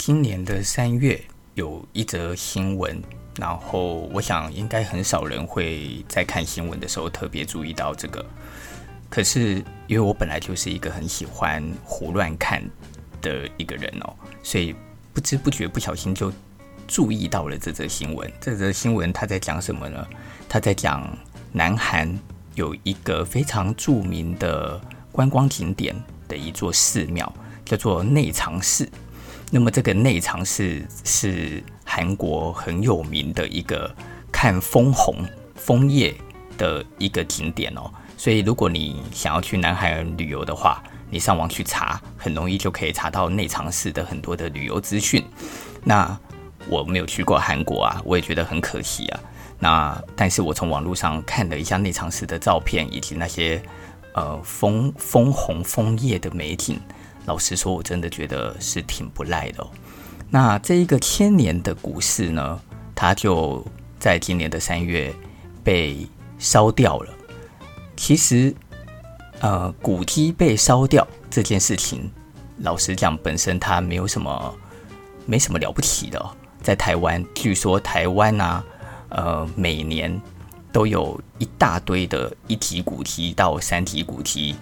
今年的三月有一则新闻，然后我想应该很少人会在看新闻的时候特别注意到这个。可是因为我本来就是一个很喜欢胡乱看的一个人哦，所以不知不觉不小心就注意到了这则新闻。这则新闻他在讲什么呢？他在讲南韩有一个非常著名的观光景点的一座寺庙，叫做内藏寺。那么这个内藏寺是韩国很有名的一个看枫红枫叶的一个景点哦，所以如果你想要去南海旅游的话，你上网去查，很容易就可以查到内藏寺的很多的旅游资讯。那我没有去过韩国啊，我也觉得很可惜啊。那但是我从网络上看了一下内藏寺的照片，以及那些呃枫枫红枫叶的美景。老实说，我真的觉得是挺不赖的。那这一个千年的古寺呢，它就在今年的三月被烧掉了。其实，呃，古迹被烧掉这件事情，老实讲，本身它没有什么，没什么了不起的。在台湾，据说台湾啊，呃，每年都有一大堆的一级古迹到三级古迹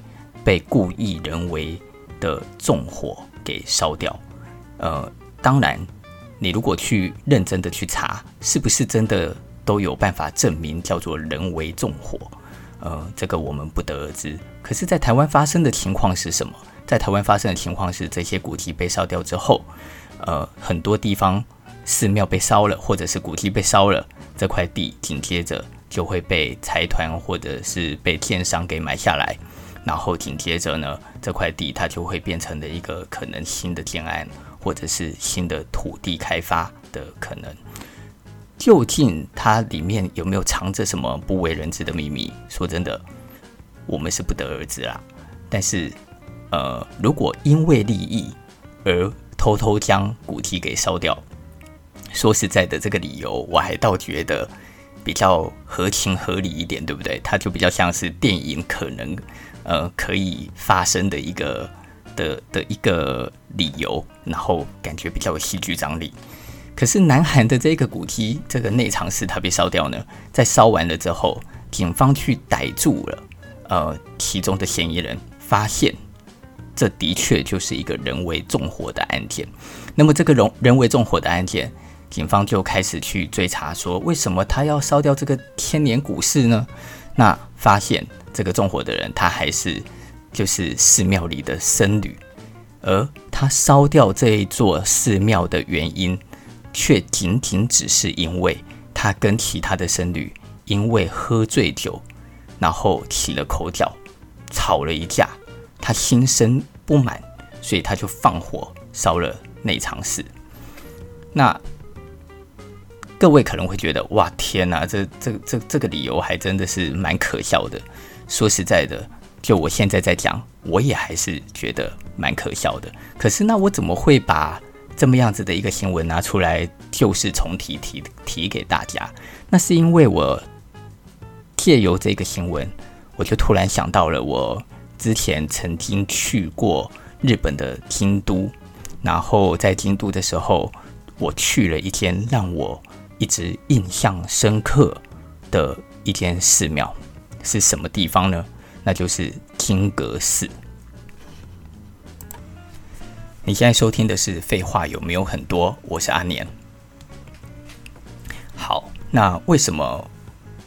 被故意人为。的纵火给烧掉，呃，当然，你如果去认真的去查，是不是真的都有办法证明叫做人为纵火？呃，这个我们不得而知。可是，在台湾发生的情况是什么？在台湾发生的情况是，这些古迹被烧掉之后，呃，很多地方寺庙被烧了，或者是古迹被烧了，这块地紧接着就会被财团或者是被建商给买下来。然后紧接着呢，这块地它就会变成了一个可能新的建案，或者是新的土地开发的可能。究竟它里面有没有藏着什么不为人知的秘密？说真的，我们是不得而知啦。但是，呃，如果因为利益而偷偷将古迹给烧掉，说实在的，这个理由我还倒觉得比较合情合理一点，对不对？它就比较像是电影可能。呃，可以发生的一个的的一个理由，然后感觉比较有戏剧张力。可是南韩的这个古迹，这个内藏寺它被烧掉呢，在烧完了之后，警方去逮住了呃其中的嫌疑人，发现这的确就是一个人为纵火的案件。那么这个人人为纵火的案件，警方就开始去追查，说为什么他要烧掉这个千年古寺呢？那发现。这个纵火的人，他还是就是寺庙里的僧侣，而他烧掉这一座寺庙的原因，却仅仅只是因为他跟其他的僧侣因为喝醉酒，然后起了口角，吵了一架，他心生不满，所以他就放火烧了内藏寺。那各位可能会觉得，哇，天哪，这这这这个理由还真的是蛮可笑的。说实在的，就我现在在讲，我也还是觉得蛮可笑的。可是，那我怎么会把这么样子的一个新闻拿出来旧事重提提提给大家？那是因为我借由这个新闻，我就突然想到了我之前曾经去过日本的京都，然后在京都的时候，我去了一间让我一直印象深刻的一间寺庙。是什么地方呢？那就是金阁寺。你现在收听的是《废话有没有很多》，我是阿年。好，那为什么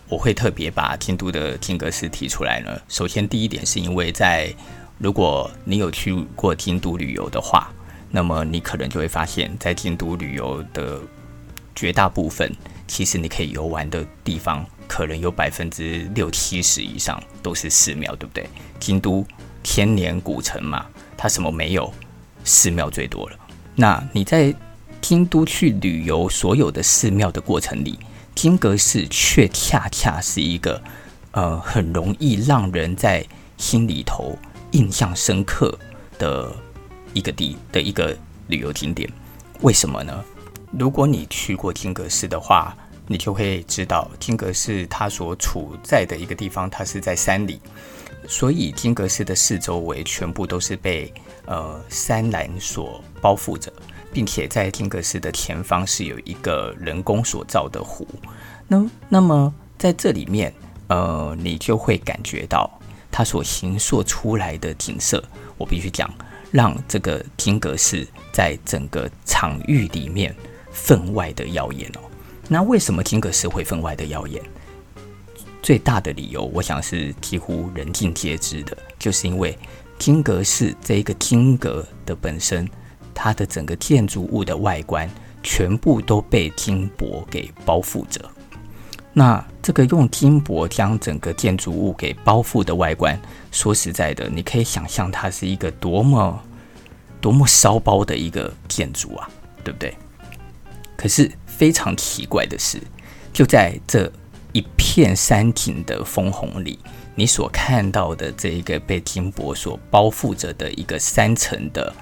我会特别把京都的金阁寺提出来呢？首先，第一点是因为在如果你有去过京都旅游的话，那么你可能就会发现，在京都旅游的绝大部分，其实你可以游玩的地方。可能有百分之六七十以上都是寺庙，对不对？京都千年古城嘛，它什么没有？寺庙最多了。那你在京都去旅游，所有的寺庙的过程里，金阁寺却恰恰是一个呃很容易让人在心里头印象深刻的一个地的一个旅游景点。为什么呢？如果你去过金阁寺的话，你就会知道，金阁寺它所处在的一个地方，它是在山里，所以金阁寺的四周围全部都是被呃山岚所包覆着。并且在金阁寺的前方是有一个人工所造的湖。那那么在这里面，呃，你就会感觉到它所形塑出来的景色。我必须讲，让这个金阁寺在整个场域里面分外的耀眼哦。那为什么金阁寺会分外的耀眼？最大的理由，我想是几乎人尽皆知的，就是因为金阁寺这一个金阁的本身，它的整个建筑物的外观全部都被金箔给包覆着。那这个用金箔将整个建筑物给包覆的外观，说实在的，你可以想象它是一个多么多么骚包的一个建筑啊，对不对？可是非常奇怪的是，就在这。一片山景的枫红里，你所看到的这一个被金箔所包覆着的一个三层的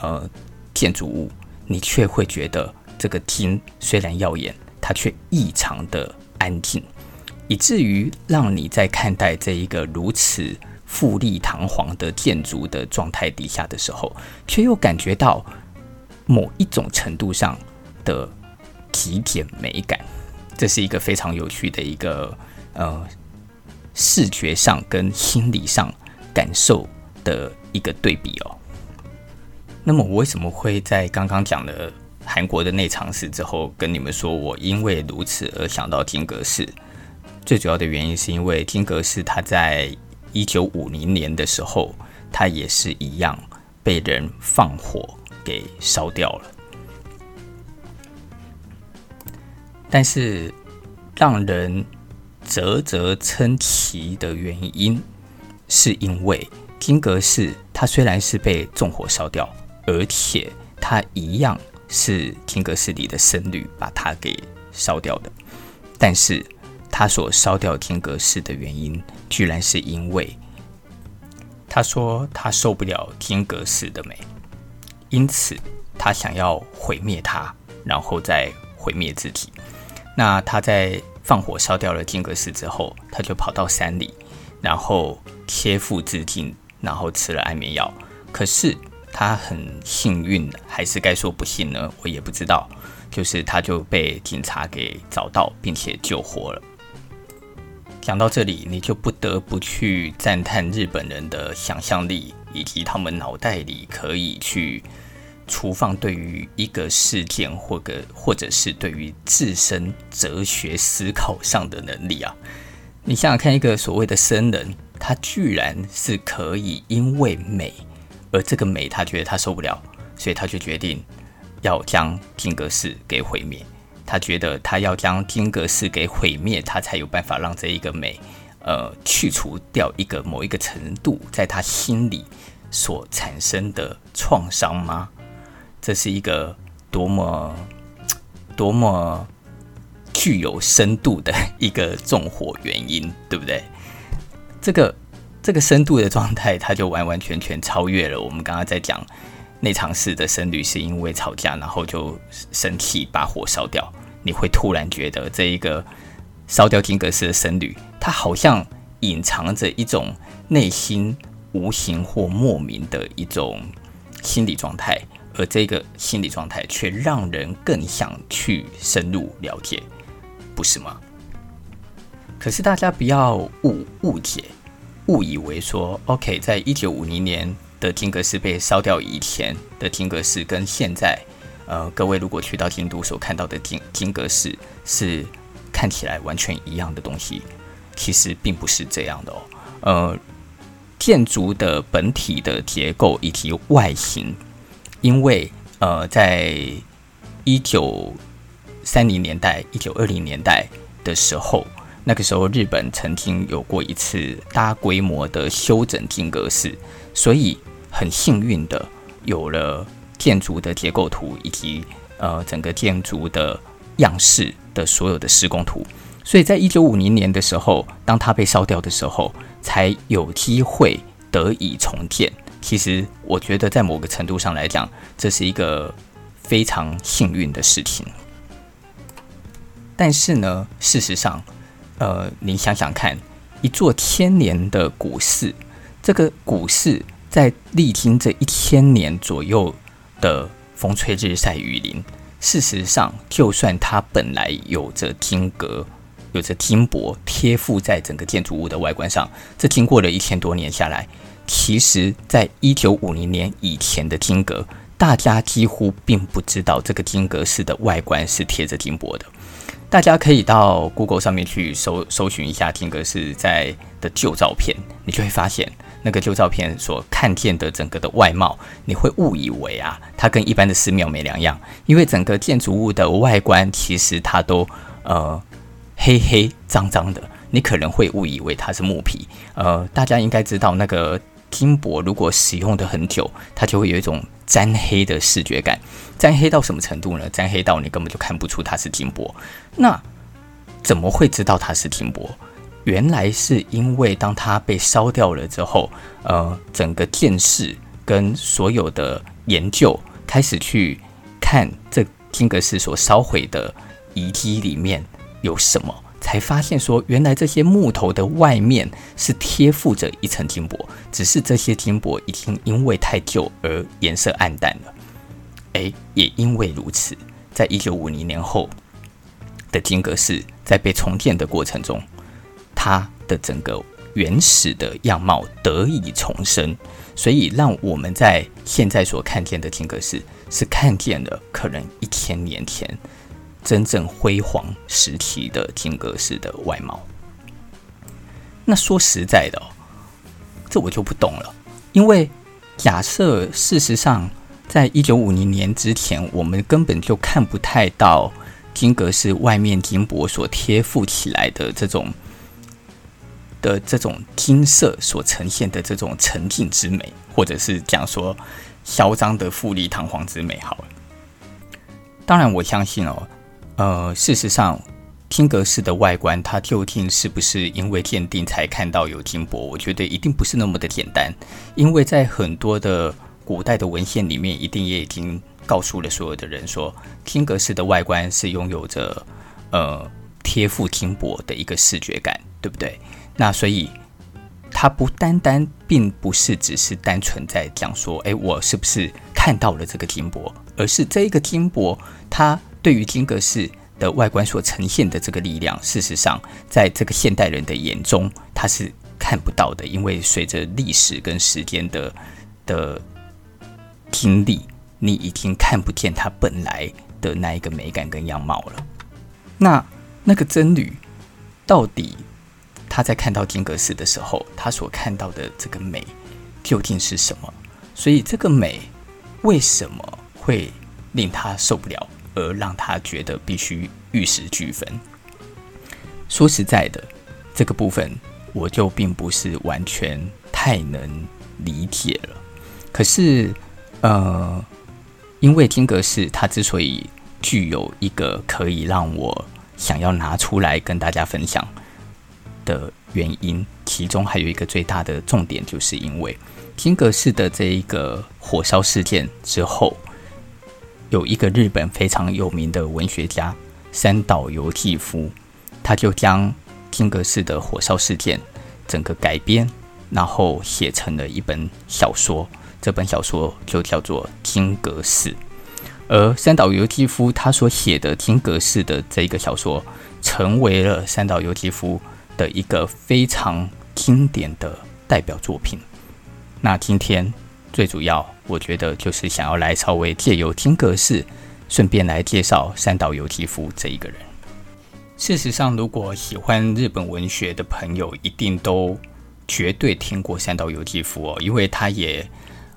呃建筑物，你却会觉得这个金虽然耀眼，它却异常的安静，以至于让你在看待这一个如此富丽堂皇的建筑的状态底下的时候，却又感觉到某一种程度上的极简美感。这是一个非常有趣的一个呃视觉上跟心理上感受的一个对比哦。那么我为什么会在刚刚讲了韩国的内藏寺之后，跟你们说我因为如此而想到金阁寺？最主要的原因是因为金阁寺它在一九五零年的时候，它也是一样被人放火给烧掉了。但是，让人啧啧称奇的原因，是因为金阁寺它虽然是被纵火烧掉，而且它一样是金阁寺里的僧侣把它给烧掉的，但是他所烧掉金阁寺的原因，居然是因为他说他受不了金阁寺的美，因此他想要毁灭它，然后再毁灭自己。那他在放火烧掉了金阁寺之后，他就跑到山里，然后切腹自尽，然后吃了安眠药。可是他很幸运，还是该说不幸呢？我也不知道。就是他就被警察给找到，并且救活了。讲到这里，你就不得不去赞叹日本人的想象力，以及他们脑袋里可以去。厨房对于一个事件，或者或者是对于自身哲学思考上的能力啊，你想想看，一个所谓的僧人，他居然是可以因为美，而这个美他觉得他受不了，所以他就决定要将金阁寺给毁灭。他觉得他要将金阁寺给毁灭，他才有办法让这一个美，呃，去除掉一个某一个程度在他心里所产生的创伤吗？这是一个多么 多么具有深度的一个纵火原因，对不对？这个这个深度的状态，它就完完全全超越了我们刚刚在讲内藏式的僧侣是因为吵架，然后就生气把火烧掉。你会突然觉得这一个烧掉金阁寺的僧侣，他好像隐藏着一种内心无形或莫名的一种心理状态。而这个心理状态却让人更想去深入了解，不是吗？可是大家不要误误解，误以为说，OK，在一九五零年的金阁寺被烧掉以前的金阁寺，跟现在，呃，各位如果去到京都所看到的金金阁寺是看起来完全一样的东西，其实并不是这样的哦。呃，建筑的本体的结构以及外形。因为呃，在一九三零年代、一九二零年代的时候，那个时候日本曾经有过一次大规模的修整金阁寺，所以很幸运的有了建筑的结构图以及呃整个建筑的样式的所有的施工图，所以在一九五零年的时候，当它被烧掉的时候，才有机会得以重建。其实，我觉得在某个程度上来讲，这是一个非常幸运的事情。但是呢，事实上，呃，你想想看，一座千年的古寺，这个古寺在历经这一千年左右的风吹日晒雨淋。事实上，就算它本来有着金格、有着金箔贴附在整个建筑物的外观上，这经过了一千多年下来，其实在一九五零年以前的金阁，大家几乎并不知道这个金阁寺的外观是贴着金箔的。大家可以到 Google 上面去搜搜寻一下金阁寺在的旧照片，你就会发现。那个旧照片所看见的整个的外貌，你会误以为啊，它跟一般的寺庙没两样，因为整个建筑物的外观其实它都呃黑黑脏脏的，你可能会误以为它是木皮。呃，大家应该知道，那个金箔如果使用的很久，它就会有一种沾黑的视觉感。沾黑到什么程度呢？沾黑到你根本就看不出它是金箔。那怎么会知道它是金箔？原来是因为当它被烧掉了之后，呃，整个电视跟所有的研究开始去看这金阁寺所烧毁的遗迹里面有什么，才发现说，原来这些木头的外面是贴附着一层金箔，只是这些金箔已经因为太旧而颜色暗淡了。诶，也因为如此，在一九五零年后的金阁寺在被重建的过程中。它的整个原始的样貌得以重生，所以让我们在现在所看见的金阁寺是看见了可能一千年前真正辉煌时期的金阁寺的外貌。那说实在的哦，这我就不懂了，因为假设事实上在一九五零年之前，我们根本就看不太到金阁寺外面金箔所贴附起来的这种。的这种金色所呈现的这种沉静之美，或者是讲说嚣张的富丽堂皇之美，好了。当然，我相信哦，呃，事实上，金格式的外观，它究竟是不是因为鉴定才看到有金箔？我觉得一定不是那么的简单，因为在很多的古代的文献里面，一定也已经告诉了所有的人说，金格式的外观是拥有着呃贴附金箔的一个视觉感，对不对？那所以，它不单单并不是只是单纯在讲说，哎，我是不是看到了这个金箔，而是这一个金箔，它对于金阁寺的外观所呈现的这个力量，事实上，在这个现代人的眼中，他是看不到的，因为随着历史跟时间的的经历，你已经看不见它本来的那一个美感跟样貌了。那那个僧侣到底？他在看到金阁寺的时候，他所看到的这个美究竟是什么？所以这个美为什么会令他受不了，而让他觉得必须玉石俱焚？说实在的，这个部分我就并不是完全太能理解了。可是，呃，因为金阁寺它之所以具有一个可以让我想要拿出来跟大家分享。的原因，其中还有一个最大的重点，就是因为金阁寺的这一个火烧事件之后，有一个日本非常有名的文学家三岛由纪夫，他就将金阁寺的火烧事件整个改编，然后写成了一本小说，这本小说就叫做《金阁寺》。而三岛由纪夫他所写的金阁寺的这一个小说，成为了三岛由纪夫。的一个非常经典的代表作品。那今天最主要，我觉得就是想要来稍微借由金阁寺，顺便来介绍三岛由纪夫这一个人。事实上，如果喜欢日本文学的朋友，一定都绝对听过三岛由纪夫哦，因为他也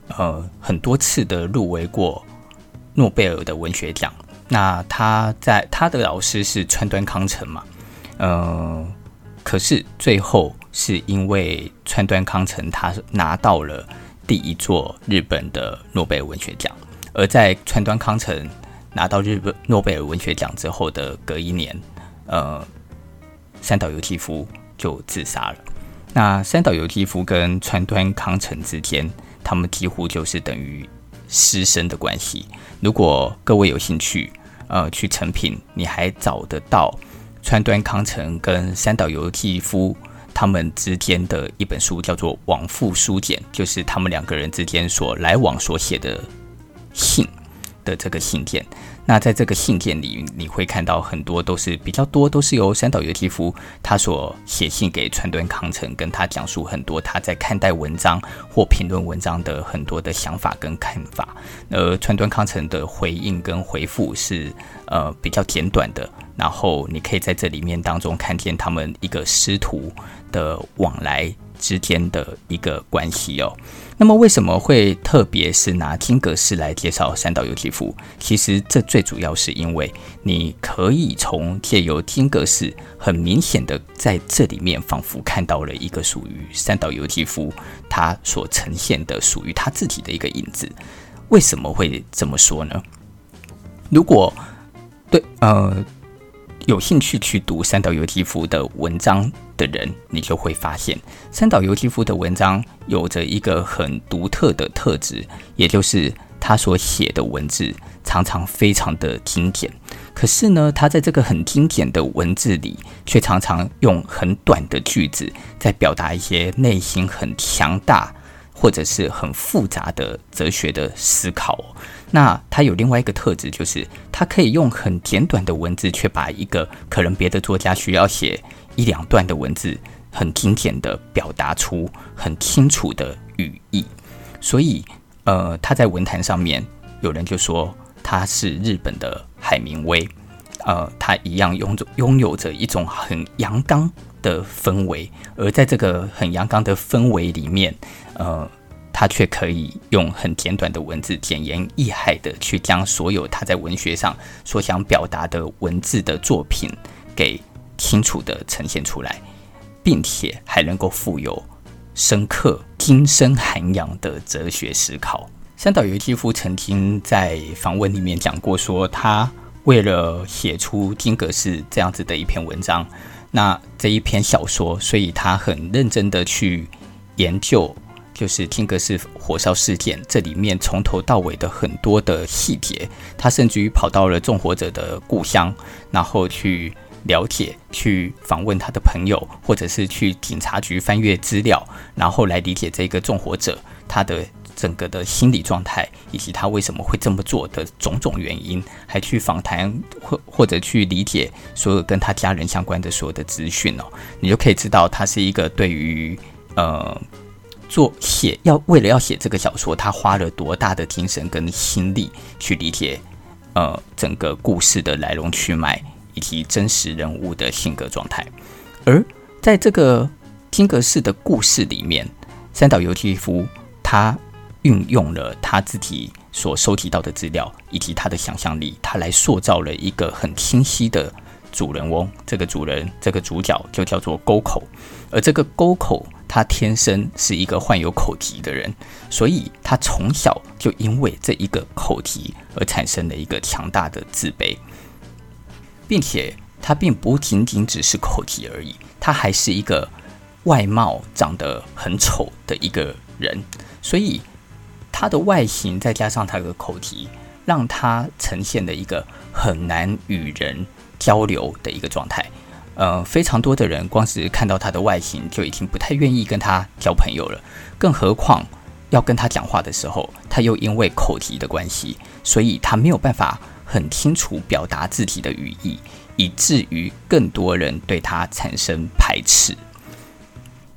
呃很多次的入围过诺贝尔的文学奖。那他在他的老师是川端康成嘛，嗯、呃。可是最后是因为川端康成他拿到了第一座日本的诺贝尔文学奖，而在川端康成拿到日本诺贝尔文学奖之后的隔一年，呃，三岛由纪夫就自杀了。那三岛由纪夫跟川端康成之间，他们几乎就是等于师生的关系。如果各位有兴趣，呃，去诚品，你还找得到。川端康成跟三岛由纪夫他们之间的一本书叫做《往复书简》，就是他们两个人之间所来往所写的信。的这个信件。那在这个信件里，你会看到很多都是比较多，都是由三岛由纪夫他所写信给川端康成，跟他讲述很多他在看待文章或评论文章的很多的想法跟看法。而川端康成的回应跟回复是呃比较简短的，然后你可以在这里面当中看见他们一个师徒的往来之间的一个关系哦。那么为什么会特别是拿金阁寺来介绍三岛由纪夫？其实这最主要是因为你可以从借由金阁寺，很明显的在这里面仿佛看到了一个属于三岛由纪夫他所呈现的属于他自己的一个影子。为什么会这么说呢？如果对呃。有兴趣去读三岛由纪夫的文章的人，你就会发现，三岛由纪夫的文章有着一个很独特的特质，也就是他所写的文字常常非常的精简。可是呢，他在这个很精简的文字里，却常常用很短的句子，在表达一些内心很强大或者是很复杂的哲学的思考。那他有另外一个特质，就是他可以用很简短的文字，却把一个可能别的作家需要写一两段的文字，很精简的表达出很清楚的语义。所以，呃，他在文坛上面，有人就说他是日本的海明威，呃，他一样拥着拥有着一种很阳刚的氛围，而在这个很阳刚的氛围里面，呃。他却可以用很简短的文字，简言易赅的去将所有他在文学上所想表达的文字的作品给清楚的呈现出来，并且还能够富有深刻、精深涵养的哲学思考。三岛由纪夫曾经在访问里面讲过，说他为了写出《金阁寺》这样子的一篇文章，那这一篇小说，所以他很认真的去研究。就是金阁寺火烧事件，这里面从头到尾的很多的细节，他甚至于跑到了纵火者的故乡，然后去了解、去访问他的朋友，或者是去警察局翻阅资料，然后来理解这个纵火者他的整个的心理状态，以及他为什么会这么做的种种原因，还去访谈或或者去理解所有跟他家人相关的所有的资讯哦，你就可以知道他是一个对于呃。做写要为了要写这个小说，他花了多大的精神跟心力去理解，呃，整个故事的来龙去脉以及真实人物的性格状态。而在这个金阁寺的故事里面，三岛由纪夫他运用了他自己所收集到的资料以及他的想象力，他来塑造了一个很清晰的主人翁。这个主人，这个主角就叫做沟口，而这个沟口。他天生是一个患有口疾的人，所以他从小就因为这一个口疾而产生了一个强大的自卑，并且他并不仅仅只是口疾而已，他还是一个外貌长得很丑的一个人，所以他的外形再加上他的口疾，让他呈现了一个很难与人交流的一个状态。呃，非常多的人光是看到他的外形就已经不太愿意跟他交朋友了，更何况要跟他讲话的时候，他又因为口疾的关系，所以他没有办法很清楚表达自己的语意，以至于更多人对他产生排斥。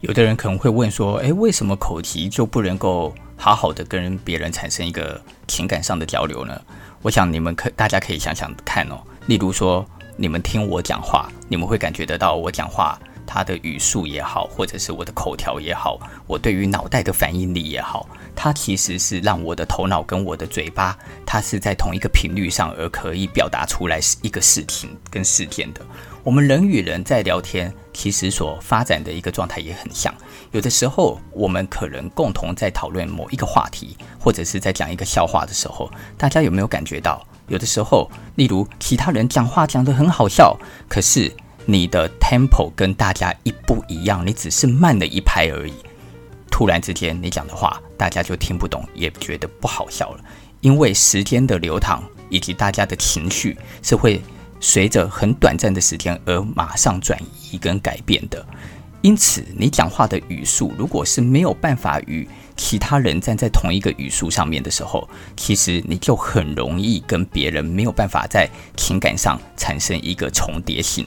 有的人可能会问说：“诶，为什么口疾就不能够好好的跟别人产生一个情感上的交流呢？”我想你们可大家可以想想看哦，例如说。你们听我讲话，你们会感觉得到我讲话，它的语速也好，或者是我的口条也好，我对于脑袋的反应力也好，它其实是让我的头脑跟我的嘴巴，它是在同一个频率上，而可以表达出来是一个事情跟事件的。我们人与人在聊天，其实所发展的一个状态也很像。有的时候，我们可能共同在讨论某一个话题，或者是在讲一个笑话的时候，大家有没有感觉到？有的时候，例如其他人讲话讲得很好笑，可是你的 tempo 跟大家一不一样，你只是慢了一拍而已。突然之间，你讲的话大家就听不懂，也觉得不好笑了。因为时间的流淌以及大家的情绪是会随着很短暂的时间而马上转移跟改变的。因此，你讲话的语速如果是没有办法与其他人站在同一个语速上面的时候，其实你就很容易跟别人没有办法在情感上产生一个重叠性。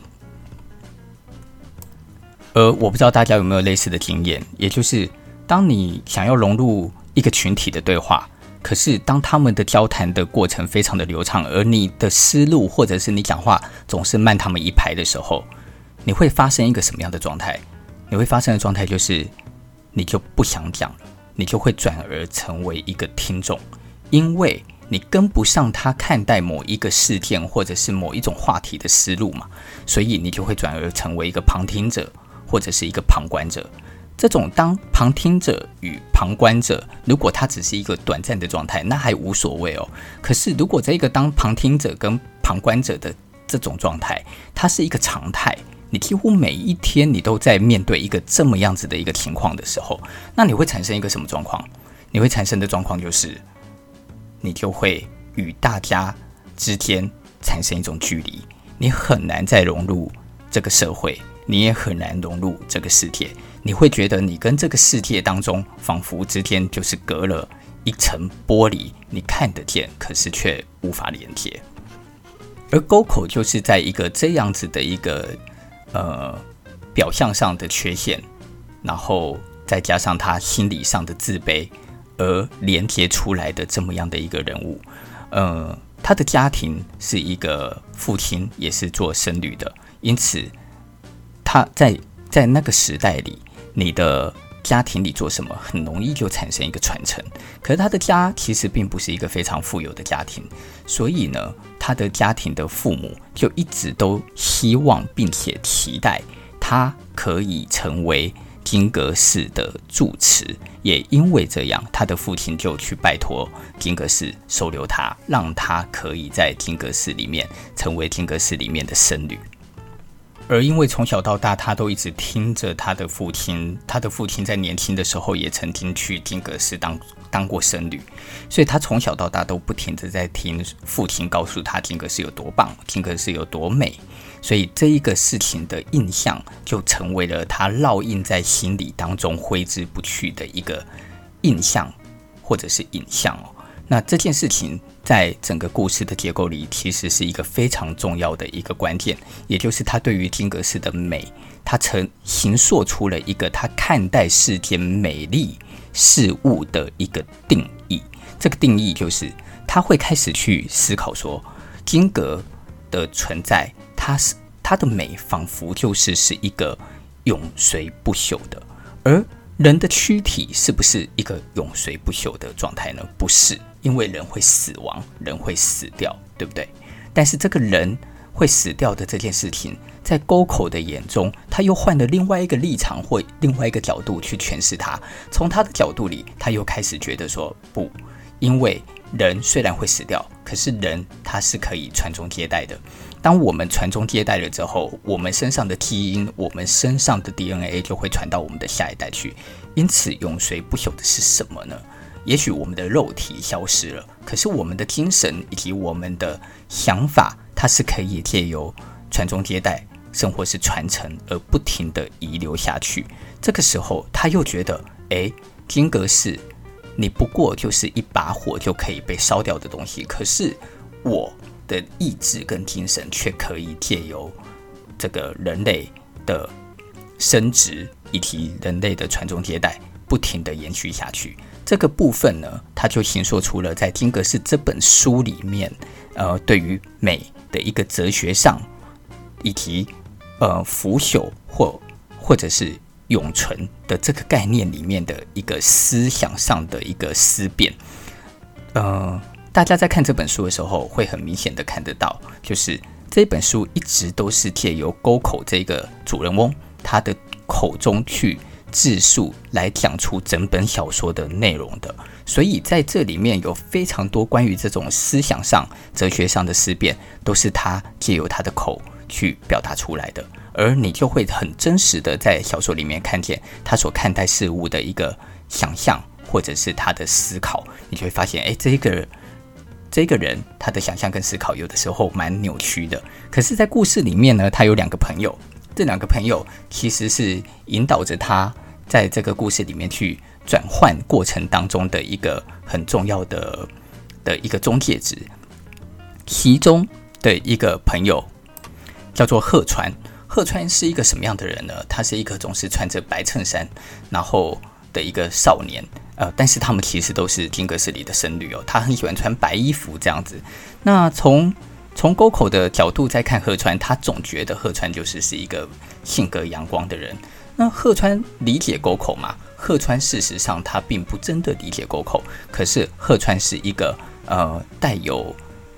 而我不知道大家有没有类似的经验，也就是当你想要融入一个群体的对话，可是当他们的交谈的过程非常的流畅，而你的思路或者是你讲话总是慢他们一拍的时候，你会发生一个什么样的状态？你会发生的状态就是，你就不想讲了，你就会转而成为一个听众，因为你跟不上他看待某一个事件或者是某一种话题的思路嘛，所以你就会转而成为一个旁听者或者是一个旁观者。这种当旁听者与旁观者，如果他只是一个短暂的状态，那还无所谓哦。可是如果这一个当旁听者跟旁观者的这种状态，它是一个常态。你几乎每一天你都在面对一个这么样子的一个情况的时候，那你会产生一个什么状况？你会产生的状况就是，你就会与大家之间产生一种距离，你很难再融入这个社会，你也很难融入这个世界。你会觉得你跟这个世界当中仿佛之间就是隔了一层玻璃，你看得见，可是却无法连接。而沟口就是在一个这样子的一个。呃，表象上的缺陷，然后再加上他心理上的自卑，而连接出来的这么样的一个人物。呃，他的家庭是一个父亲，也是做僧侣的，因此他在在那个时代里，你的家庭里做什么，很容易就产生一个传承。可是他的家其实并不是一个非常富有的家庭，所以呢。他的家庭的父母就一直都希望并且期待他可以成为金阁寺的住持，也因为这样，他的父亲就去拜托金阁寺收留他，让他可以在金阁寺里面成为金阁寺里面的僧侣。而因为从小到大，他都一直听着他的父亲，他的父亲在年轻的时候也曾经去金阁寺当。当过僧侣，所以他从小到大都不停地在听父亲告诉他金阁寺有多棒，金阁寺有多美，所以这一个事情的印象就成为了他烙印在心里当中挥之不去的一个印象或者是影像哦。那这件事情在整个故事的结构里，其实是一个非常重要的一个关键，也就是他对于金阁寺的美，他曾形塑出了一个他看待世间美丽。事物的一个定义，这个定义就是他会开始去思考说，金阁的存在，它是它的美，仿佛就是是一个永垂不朽的。而人的躯体是不是一个永垂不朽的状态呢？不是，因为人会死亡，人会死掉，对不对？但是这个人会死掉的这件事情。在沟口的眼中，他又换了另外一个立场或另外一个角度去诠释它。从他的角度里，他又开始觉得说不，因为人虽然会死掉，可是人他是可以传宗接代的。当我们传宗接代了之后，我们身上的基因，我们身上的 DNA 就会传到我们的下一代去。因此，永垂不朽的是什么呢？也许我们的肉体消失了，可是我们的精神以及我们的想法，它是可以借由传宗接代。生活是传承而不停地遗留下去。这个时候，他又觉得，诶，金阁寺，你不过就是一把火就可以被烧掉的东西。可是我的意志跟精神却可以借由这个人类的生殖以及人类的传宗接代，不停地延续下去。这个部分呢，他就形说出了在金阁寺这本书里面，呃，对于美的一个哲学上，以及呃，腐朽或或者是永存的这个概念里面的一个思想上的一个思辨，呃，大家在看这本书的时候，会很明显的看得到，就是这本书一直都是借由沟口这个主人翁他的口中去自述来讲出整本小说的内容的，所以在这里面有非常多关于这种思想上、哲学上的思辨，都是他借由他的口。去表达出来的，而你就会很真实的在小说里面看见他所看待事物的一个想象，或者是他的思考，你就会发现，哎，这个这个人他的想象跟思考有的时候蛮扭曲的。可是，在故事里面呢，他有两个朋友，这两个朋友其实是引导着他在这个故事里面去转换过程当中的一个很重要的的一个中介值。其中的一个朋友叫做贺川，贺川是一个什么样的人呢？他是一个总是穿着白衬衫，然后的一个少年。呃，但是他们其实都是金阁寺里的僧侣哦。他很喜欢穿白衣服这样子。那从从沟口的角度再看贺川，他总觉得贺川就是是一个性格阳光的人。那贺川理解沟口吗？贺川事实上他并不真的理解沟口，可是贺川是一个呃带有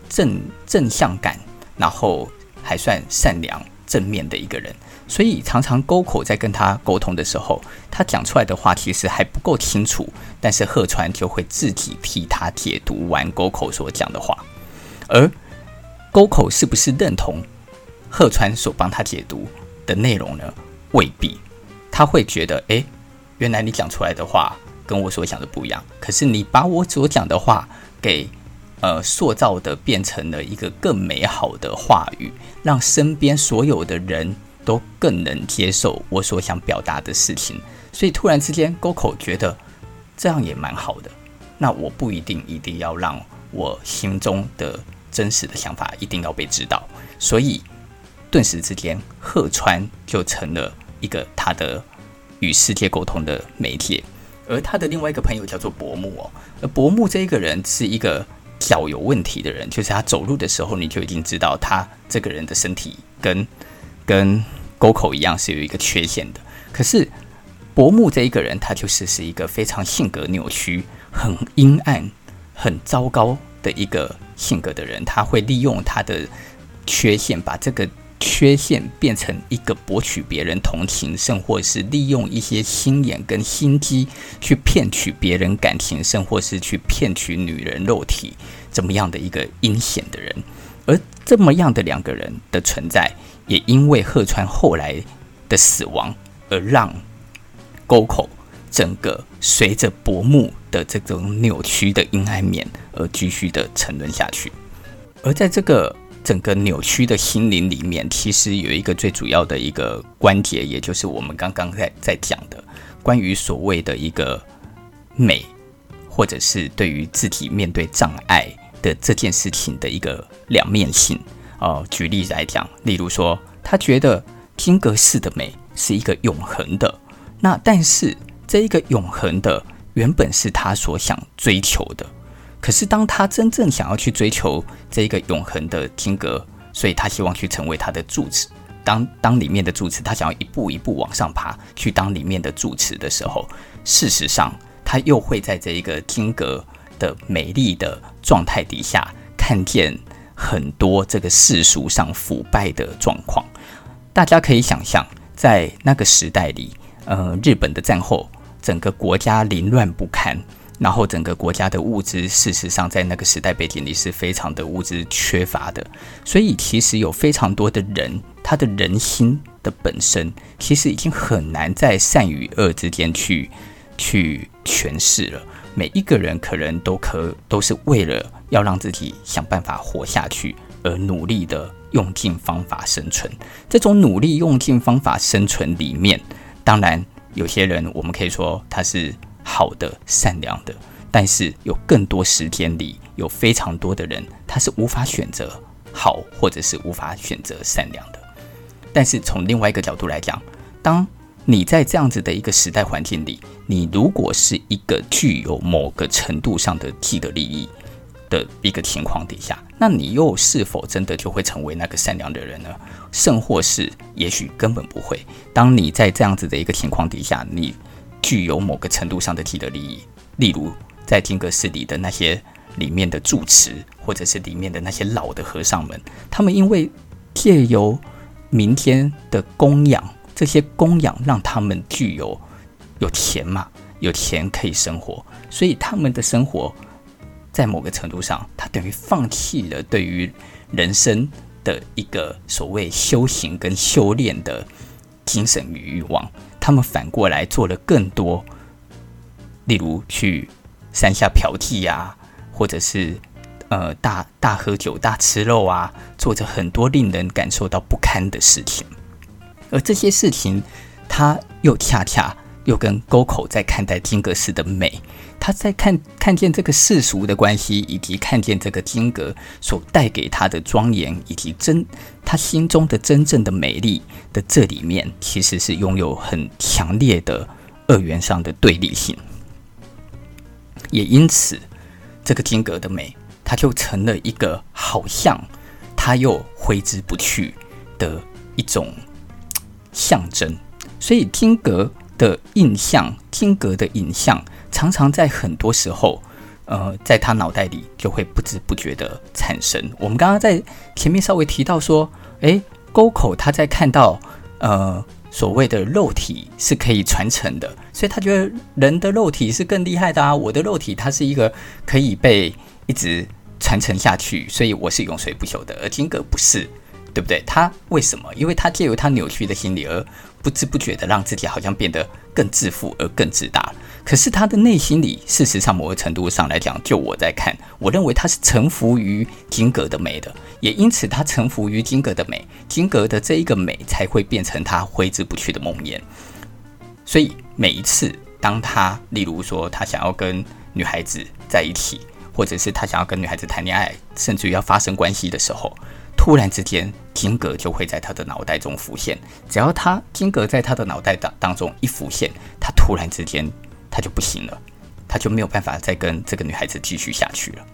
正正向感，然后还算善良正面的一个人。所以常常沟口在跟他沟通的时候，他讲出来的话其实还不够清楚，但是贺川就会自己替他解读完沟口所讲的话，而。沟口是不是认同贺川所帮他解读的内容呢？未必，他会觉得，诶，原来你讲出来的话跟我所讲的不一样。可是你把我所讲的话给呃塑造的变成了一个更美好的话语，让身边所有的人都更能接受我所想表达的事情。所以突然之间，沟口觉得这样也蛮好的。那我不一定一定要让我心中的。真实的想法一定要被知道，所以顿时之间，贺川就成了一个他的与世界沟通的媒介。而他的另外一个朋友叫做柏木哦，而柏木这一个人是一个脚有问题的人，就是他走路的时候，你就已经知道他这个人的身体跟跟沟口一样是有一个缺陷的。可是柏木这一个人，他就是是一个非常性格扭曲、很阴暗、很糟糕的一个。性格的人，他会利用他的缺陷，把这个缺陷变成一个博取别人同情，甚或是利用一些心眼跟心机去骗取别人感情，甚或是去骗取女人肉体，怎么样的一个阴险的人。而这么样的两个人的存在，也因为贺川后来的死亡，而让沟口整个随着薄暮的这种扭曲的阴暗面而继续的沉沦下去，而在这个整个扭曲的心灵里面，其实有一个最主要的一个关节，也就是我们刚刚在在讲的关于所谓的一个美，或者是对于自己面对障碍的这件事情的一个两面性。哦、举例来讲，例如说，他觉得金阁寺的美是一个永恒的，那但是这一个永恒的。原本是他所想追求的，可是当他真正想要去追求这一个永恒的金阁，所以他希望去成为他的住持。当当里面的住持，他想要一步一步往上爬，去当里面的住持的时候，事实上他又会在这一个金阁的美丽的状态底下，看见很多这个世俗上腐败的状况。大家可以想象，在那个时代里，呃，日本的战后。整个国家凌乱不堪，然后整个国家的物资，事实上在那个时代背景里是非常的物资缺乏的，所以其实有非常多的人，他的人心的本身其实已经很难在善与恶之间去去诠释了。每一个人可能都可都是为了要让自己想办法活下去而努力的用尽方法生存。这种努力用尽方法生存里面，当然。有些人，我们可以说他是好的、善良的，但是有更多时间里，有非常多的人，他是无法选择好，或者是无法选择善良的。但是从另外一个角度来讲，当你在这样子的一个时代环境里，你如果是一个具有某个程度上的既得利益的一个情况底下，那你又是否真的就会成为那个善良的人呢？甚或是也许根本不会。当你在这样子的一个情况底下，你具有某个程度上的既得利益，例如在金阁寺里的那些里面的住持，或者是里面的那些老的和尚们，他们因为借由明天的供养，这些供养让他们具有有钱嘛，有钱可以生活，所以他们的生活。在某个程度上，他等于放弃了对于人生的一个所谓修行跟修炼的精神与欲望。他们反过来做了更多，例如去山下嫖妓呀，或者是呃大大喝酒、大吃肉啊，做着很多令人感受到不堪的事情。而这些事情，他又恰恰又跟沟口在看待金阁寺的美，他在看看见这个世俗的关系，以及看见这个金阁所带给他的庄严，以及真他心中的真正的美丽的这里面，其实是拥有很强烈的二元上的对立性。也因此，这个金阁的美，它就成了一个好像他又挥之不去的一种象征。所以金阁。的印象，金阁的影像，常常在很多时候，呃，在他脑袋里就会不知不觉的产生。我们刚刚在前面稍微提到说，诶，沟口他在看到，呃，所谓的肉体是可以传承的，所以他觉得人的肉体是更厉害的啊。我的肉体它是一个可以被一直传承下去，所以我是永垂不朽的，而金阁不是。对不对？他为什么？因为他借由他扭曲的心理，而不知不觉的让自己好像变得更自负，而更自大。可是他的内心里，事实上某个程度上来讲，就我在看，我认为他是臣服于金阁的美的，也因此他臣服于金阁的美，金阁的这一个美才会变成他挥之不去的梦魇。所以每一次当他，例如说他想要跟女孩子在一起，或者是他想要跟女孩子谈恋爱，甚至于要发生关系的时候。突然之间，金格就会在他的脑袋中浮现。只要他金格在他的脑袋当当中一浮现，他突然之间他就不行了，他就没有办法再跟这个女孩子继续下去了。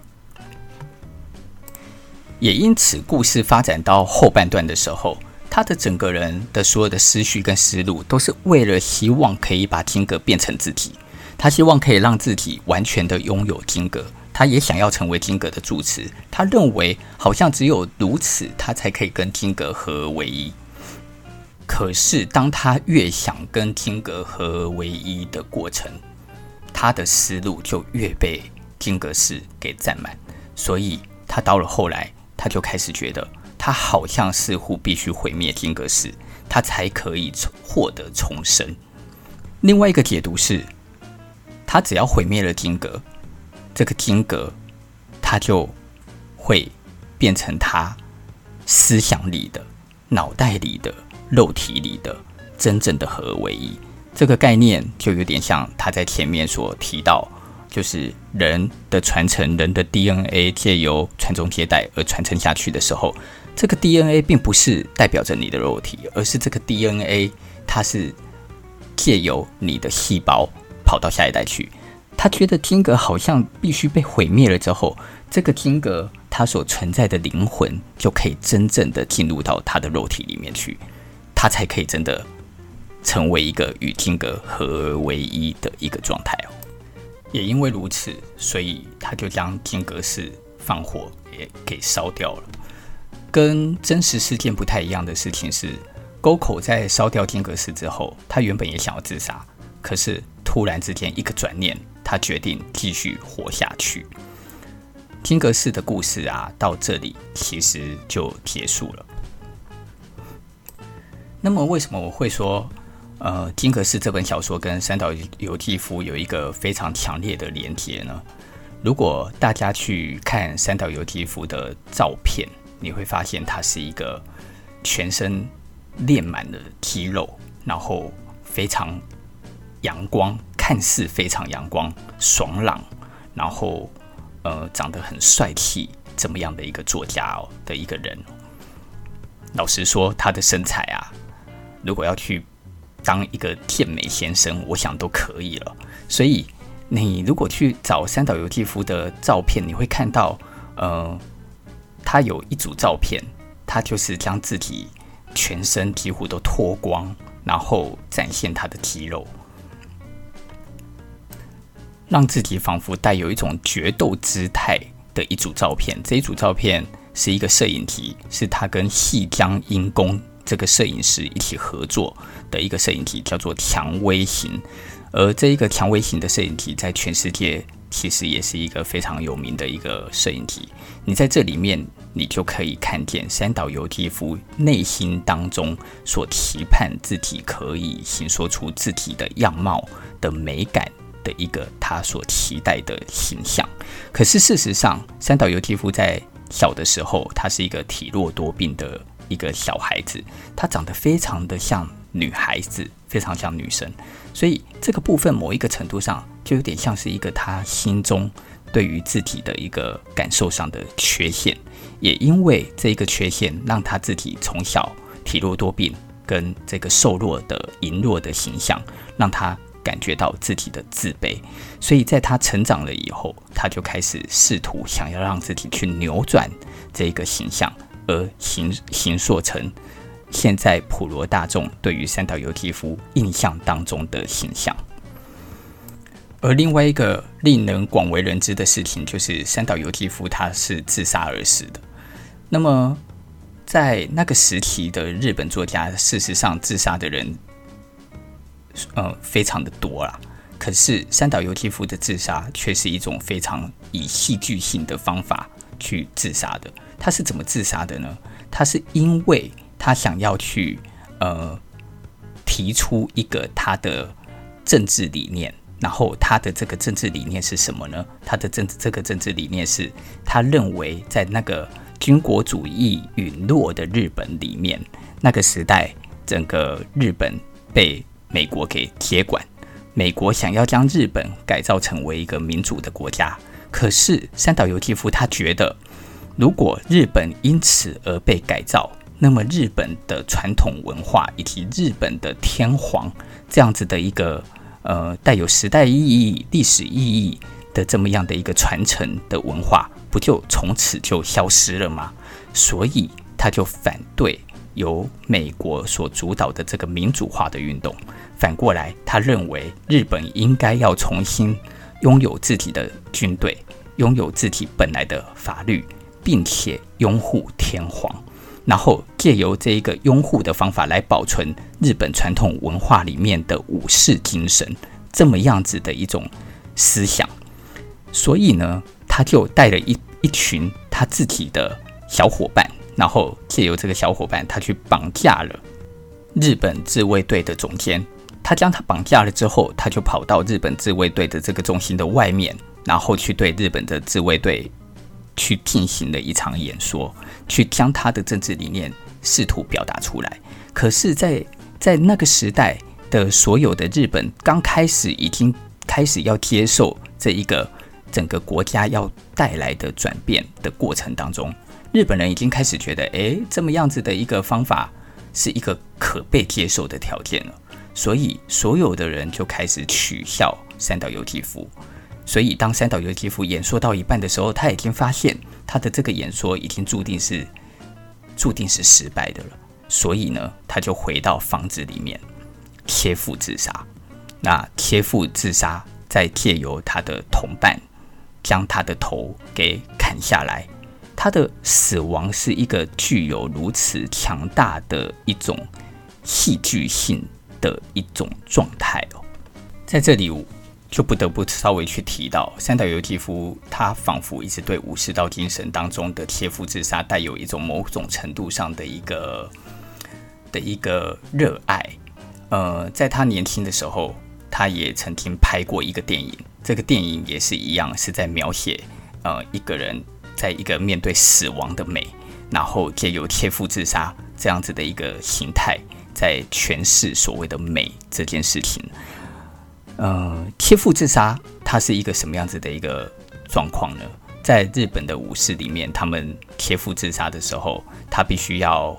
也因此，故事发展到后半段的时候，他的整个人的所有的思绪跟思路，都是为了希望可以把金格变成自己。他希望可以让自己完全的拥有金格。他也想要成为金阁的住持，他认为好像只有如此，他才可以跟金阁合而为一。可是，当他越想跟金阁合而为一的过程，他的思路就越被金阁寺给占满。所以，他到了后来，他就开始觉得，他好像似乎必须毁灭金阁寺，他才可以获得重生。另外一个解读是，他只要毁灭了金阁。这个金阁，它就会变成他思想里的、脑袋里的、肉体里的真正的合而为一。这个概念就有点像他在前面所提到，就是人的传承，人的 DNA 借由传宗接代而传承下去的时候，这个 DNA 并不是代表着你的肉体，而是这个 DNA 它是借由你的细胞跑到下一代去。他觉得金阁好像必须被毁灭了之后，这个金阁它所存在的灵魂就可以真正的进入到他的肉体里面去，他才可以真的成为一个与金阁合而为一的一个状态哦。也因为如此，所以他就将金阁寺放火也给烧掉了。跟真实事件不太一样的事情是，沟口在烧掉金阁寺之后，他原本也想要自杀，可是突然之间一个转念。他决定继续活下去。金阁寺的故事啊，到这里其实就结束了。那么，为什么我会说，呃，金阁寺这本小说跟三岛由纪夫有一个非常强烈的连接呢？如果大家去看三岛由纪夫的照片，你会发现他是一个全身练满了肌肉，然后非常阳光。看似非常阳光、爽朗，然后呃长得很帅气，怎么样的一个作家哦的一个人。老实说，他的身材啊，如果要去当一个健美先生，我想都可以了。所以你如果去找三岛由纪夫的照片，你会看到，呃，他有一组照片，他就是将自己全身几乎都脱光，然后展现他的肌肉。让自己仿佛带有一种决斗姿态的一组照片。这一组照片是一个摄影集，是他跟细江英公这个摄影师一起合作的一个摄影集，叫做《蔷薇型》。而这一个《蔷薇型》的摄影集在全世界其实也是一个非常有名的一个摄影集。你在这里面，你就可以看见三岛由纪夫内心当中所期盼自己可以形说出自己的样貌的美感。的一个他所期待的形象，可是事实上，三岛由纪夫在小的时候，他是一个体弱多病的一个小孩子，他长得非常的像女孩子，非常像女生，所以这个部分某一个程度上就有点像是一个他心中对于自己的一个感受上的缺陷，也因为这一个缺陷，让他自己从小体弱多病，跟这个瘦弱的羸弱的形象，让他。感觉到自己的自卑，所以在他成长了以后，他就开始试图想要让自己去扭转这个形象，而形形塑成现在普罗大众对于三岛由纪夫印象当中的形象。而另外一个令人广为人知的事情，就是三岛由纪夫他是自杀而死的。那么，在那个时期的日本作家，事实上自杀的人。呃，非常的多啦。可是三岛由纪夫的自杀却是一种非常以戏剧性的方法去自杀的。他是怎么自杀的呢？他是因为他想要去呃提出一个他的政治理念，然后他的这个政治理念是什么呢？他的政治这个政治理念是他认为在那个军国主义陨落的日本里面，那个时代整个日本被美国给接管，美国想要将日本改造成为一个民主的国家，可是三岛由纪夫他觉得，如果日本因此而被改造，那么日本的传统文化以及日本的天皇这样子的一个呃带有时代意义、历史意义的这么样的一个传承的文化，不就从此就消失了吗？所以他就反对。由美国所主导的这个民主化的运动，反过来，他认为日本应该要重新拥有自己的军队，拥有自己本来的法律，并且拥护天皇，然后借由这一个拥护的方法来保存日本传统文化里面的武士精神，这么样子的一种思想。所以呢，他就带了一一群他自己的小伙伴。然后借由这个小伙伴，他去绑架了日本自卫队的总监。他将他绑架了之后，他就跑到日本自卫队的这个中心的外面，然后去对日本的自卫队去进行了一场演说，去将他的政治理念试图表达出来。可是在，在那个时代的所有的日本刚开始已经开始要接受这一个整个国家要带来的转变的过程当中。日本人已经开始觉得，诶，这么样子的一个方法是一个可被接受的条件了，所以所有的人就开始取笑三岛由纪夫。所以当三岛由纪夫演说到一半的时候，他已经发现他的这个演说已经注定是注定是失败的了。所以呢，他就回到房子里面切腹自杀。那切腹自杀，再借由他的同伴将他的头给砍下来。他的死亡是一个具有如此强大的一种戏剧性的一种状态哦，在这里就不得不稍微去提到三岛由纪夫，他仿佛一直对武士道精神当中的切腹自杀带有一种某种程度上的一个的一个热爱。呃，在他年轻的时候，他也曾经拍过一个电影，这个电影也是一样，是在描写呃一个人。在一个面对死亡的美，然后借由切腹自杀这样子的一个形态，在诠释所谓的美这件事情。呃，切腹自杀它是一个什么样子的一个状况呢？在日本的武士里面，他们切腹自杀的时候，他必须要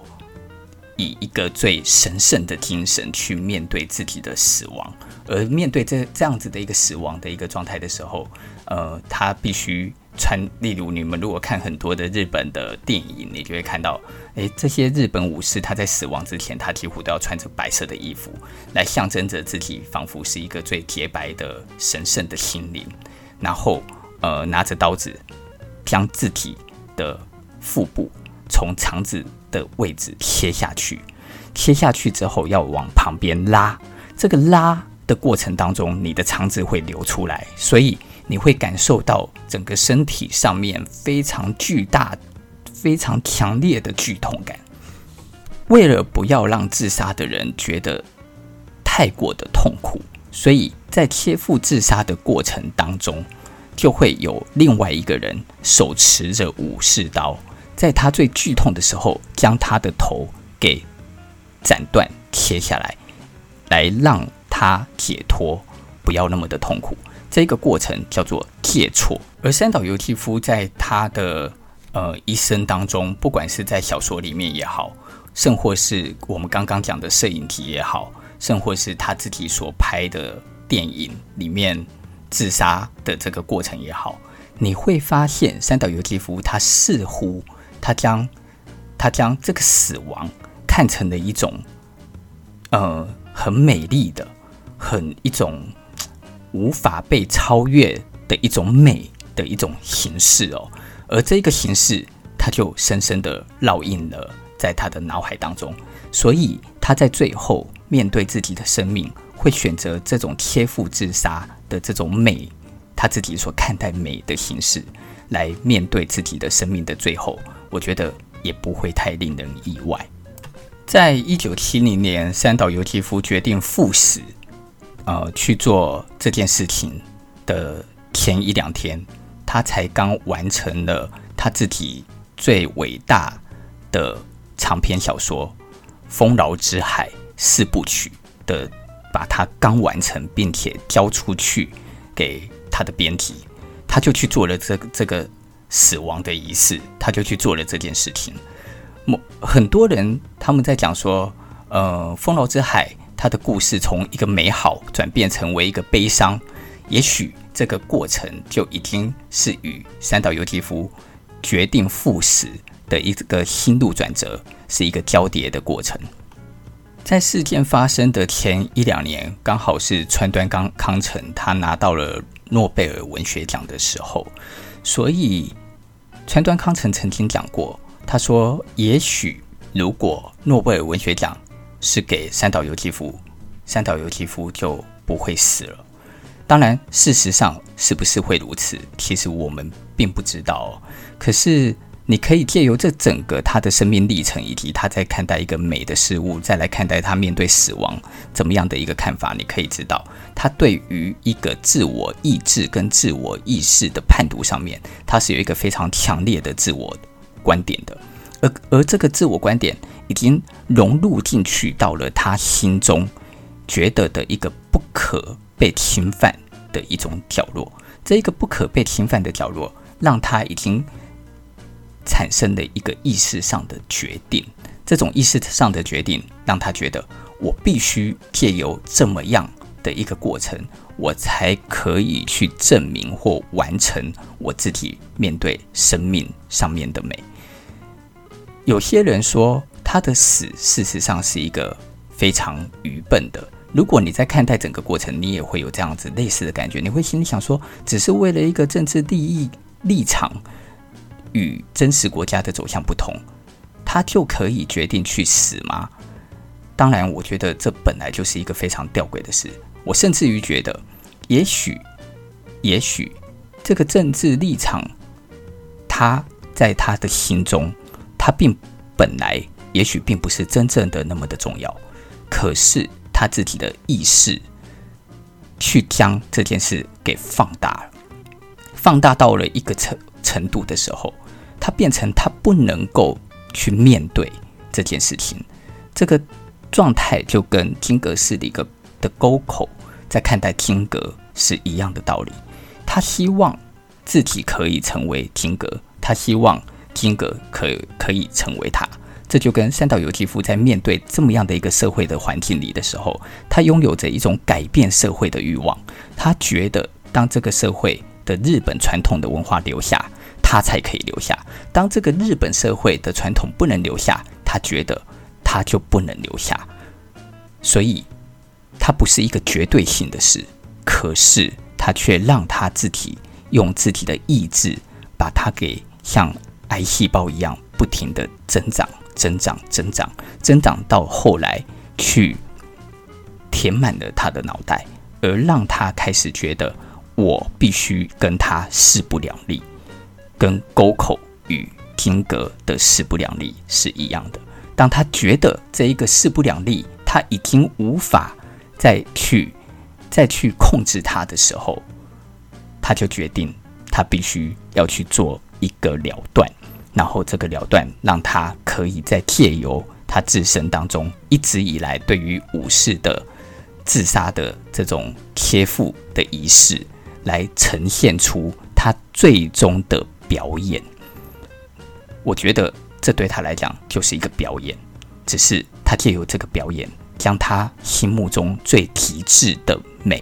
以一个最神圣的精神去面对自己的死亡，而面对这这样子的一个死亡的一个状态的时候，呃，他必须。穿，例如你们如果看很多的日本的电影，你就会看到，诶，这些日本武士他在死亡之前，他几乎都要穿着白色的衣服，来象征着自己仿佛是一个最洁白的神圣的心灵，然后呃拿着刀子将自己的腹部从肠子的位置切下去，切下去之后要往旁边拉，这个拉的过程当中，你的肠子会流出来，所以。你会感受到整个身体上面非常巨大、非常强烈的剧痛感。为了不要让自杀的人觉得太过的痛苦，所以在切腹自杀的过程当中，就会有另外一个人手持着武士刀，在他最剧痛的时候，将他的头给斩断、切下来，来让他解脱，不要那么的痛苦。这个过程叫做借错。而三岛由纪夫在他的呃一生当中，不管是在小说里面也好，甚或是我们刚刚讲的摄影集也好，甚或是他自己所拍的电影里面自杀的这个过程也好，你会发现三岛由纪夫他似乎。他将他将这个死亡看成了一种，呃，很美丽的、很一种无法被超越的一种美的一种形式哦。而这个形式，它就深深的烙印了在他的脑海当中。所以他在最后面对自己的生命，会选择这种切腹自杀的这种美，他自己所看待美的形式，来面对自己的生命的最后。我觉得也不会太令人意外。在一九七零年，三岛由纪夫决定赴死，呃，去做这件事情的前一两天，他才刚完成了他自己最伟大的长篇小说《丰饶之海》四部曲的，把它刚完成，并且交出去给他的编辑，他就去做了这这个。死亡的仪式，他就去做了这件事情。很多人他们在讲说，呃，《丰饶之海》他的故事从一个美好转变成为一个悲伤，也许这个过程就已经是与三岛由纪夫决定赴死的一个心路转折是一个交叠的过程。在事件发生的前一两年，刚好是川端康康成他拿到了诺贝尔文学奖的时候。所以，川端康成曾经讲过，他说：“也许如果诺贝尔文学奖是给三岛由纪夫，三岛由纪夫就不会死了。当然，事实上是不是会如此，其实我们并不知道。可是。”你可以借由这整个他的生命历程，以及他在看待一个美的事物，再来看待他面对死亡怎么样的一个看法。你可以知道，他对于一个自我意志跟自我意识的判读上面，他是有一个非常强烈的自我观点的。而而这个自我观点已经融入进去到了他心中，觉得的一个不可被侵犯的一种角落。这一个不可被侵犯的角落，让他已经。产生的一个意识上的决定，这种意识上的决定让他觉得，我必须借由这么样的一个过程，我才可以去证明或完成我自己面对生命上面的美。有些人说他的死事实上是一个非常愚笨的。如果你在看待整个过程，你也会有这样子类似的感觉，你会心里想说，只是为了一个政治利益立场。与真实国家的走向不同，他就可以决定去死吗？当然，我觉得这本来就是一个非常吊诡的事。我甚至于觉得，也许，也许这个政治立场，他在他的心中，他并本来也许并不是真正的那么的重要。可是他自己的意识，去将这件事给放大了，放大到了一个程程度的时候，他变成他不能够去面对这件事情，这个状态就跟金阁寺里个的沟口在看待金格是一样的道理。他希望自己可以成为金格，他希望金格可可以成为他。这就跟三岛由纪夫在面对这么样的一个社会的环境里的时候，他拥有着一种改变社会的欲望。他觉得当这个社会的日本传统的文化留下，他才可以留下。当这个日本社会的传统不能留下，他觉得他就不能留下。所以，他不是一个绝对性的事，可是他却让他自己用自己的意志，把它给像癌细胞一样不停地增长、增长、增长、增长，到后来去填满了他的脑袋，而让他开始觉得。我必须跟他势不两立，跟沟口与金阁的势不两立是一样的。当他觉得这一个势不两立，他已经无法再去再去控制他的时候，他就决定他必须要去做一个了断。然后这个了断让他可以在借由他自身当中一直以来对于武士的自杀的这种贴附的仪式，来呈现出他最终的表演。我觉得这对他来讲就是一个表演，只是他借由这个表演，将他心目中最极致的美，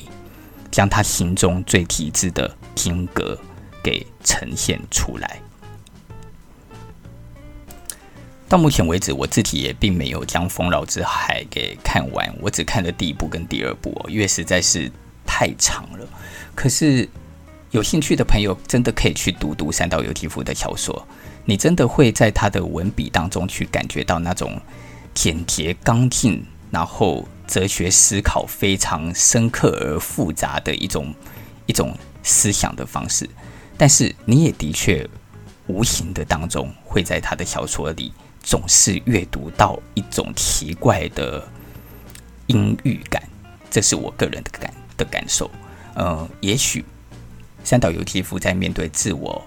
将他心中最极致的品格给呈现出来。到目前为止，我自己也并没有将《丰饶之海》给看完，我只看了第一部跟第二部哦，因为实在是太长了。可是有兴趣的朋友，真的可以去读读三岛由纪夫的小说，你真的会在他的文笔当中去感觉到那种简洁刚劲，然后哲学思考非常深刻而复杂的一种一种思想的方式。但是你也的确无形的当中会在他的小说里。总是阅读到一种奇怪的阴郁感，这是我个人的感的感受。呃，也许三岛由纪夫在面对自我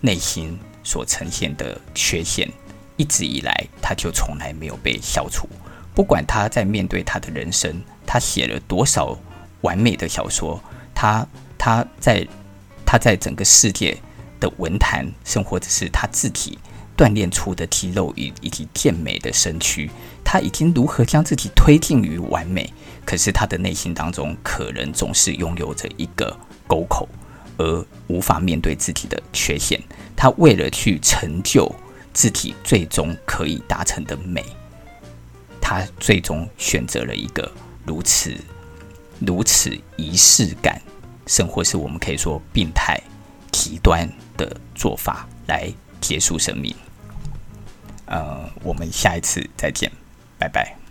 内心所呈现的缺陷，一直以来他就从来没有被消除。不管他在面对他的人生，他写了多少完美的小说，他他在他在整个世界的文坛生活，只是他自己。锻炼出的肌肉以以及健美的身躯，他已经如何将自己推进于完美？可是他的内心当中，可能总是拥有着一个沟口，而无法面对自己的缺陷。他为了去成就自己最终可以达成的美，他最终选择了一个如此如此仪式感，甚或是我们可以说病态极端的做法来结束生命。呃，我们下一次再见，拜拜。